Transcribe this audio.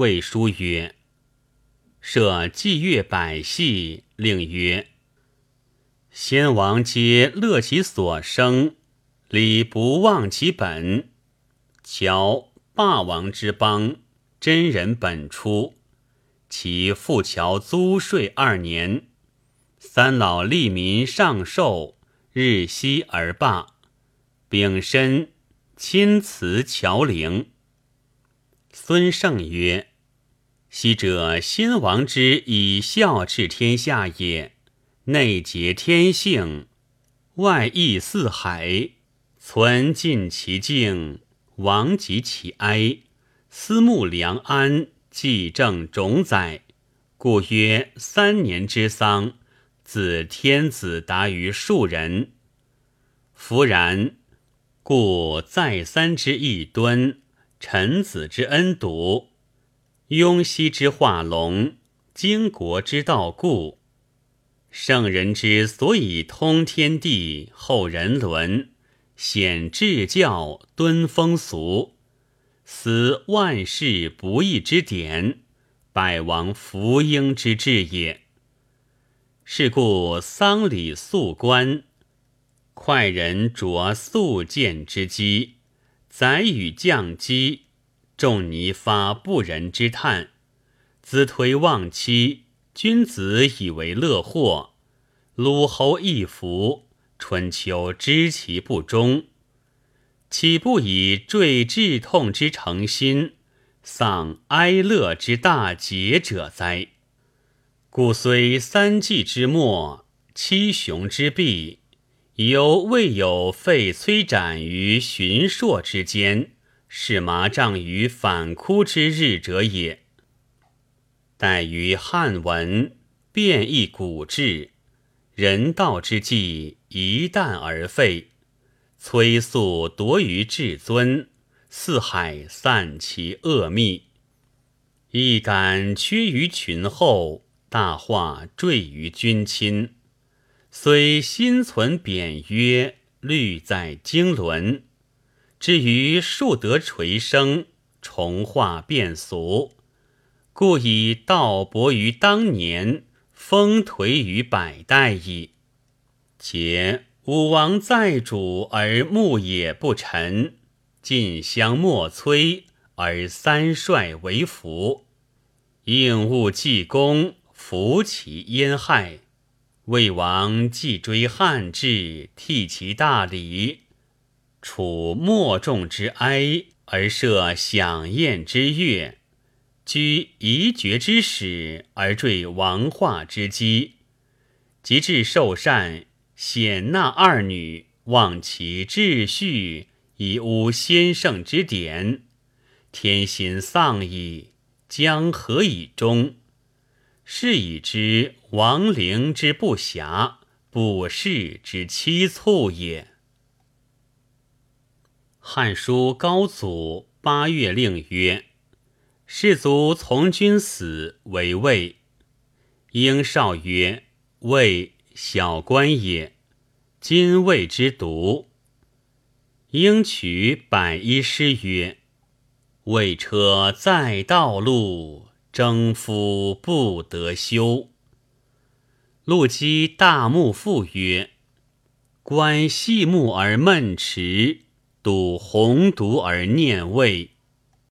魏书曰：“设祭乐百戏，令曰：先王皆乐其所生，礼不忘其本。乔霸王之邦，真人本出。其复乔租税二年，三老利民上寿，日息而罢。丙申，亲辞乔陵。”孙胜曰：“昔者先王之以孝治天下也，内结天性，外溢四海，存尽其敬，亡及其哀，思慕良安，继正种载，故曰三年之丧，自天子达于庶人。弗然，故再三之义敦。”臣子之恩笃，雍熙之化龙，经国之道固。圣人之所以通天地、厚人伦、显至教、敦风俗，思万世不易之典，百王福英之治也。是故丧礼肃观，快人着素见之机。载与降机，仲尼发不仁之叹；子推忘妻，君子以为乐祸。鲁侯一服，春秋知其不忠，岂不以坠志痛之诚心，丧哀乐之大节者哉？故虽三季之末，七雄之弊。犹未有废崔斩于荀硕之间，是麻杖于反哭之日者也。待于汉文，变异古制，人道之际一旦而废，催粟夺于至尊，四海散其恶密，一感屈于群后，大化坠于君亲。虽心存贬约，虑在经纶；至于树得垂生，重化变俗，故以道薄于当年，风颓于百代矣。且武王在主而牧野不臣，晋相莫摧而三帅为福，应物济公，扶其焉害。魏王既追汉制，替其大礼；处莫众之哀，而设享宴之乐；居夷绝之始，而坠王化之基；及至受禅，显纳二女，忘其秩序，以污先圣之典，天心丧矣，将何以终？是以知亡灵之不暇，卜世之凄促也。《汉书·高祖八月令》曰：“士卒从军死，为魏。”应少曰：“魏小官也，今魏之独。”应取百一诗曰：“魏车在道路。”征夫不得休。陆机大木赋曰：“观细木而闷迟，睹鸿独而念魏。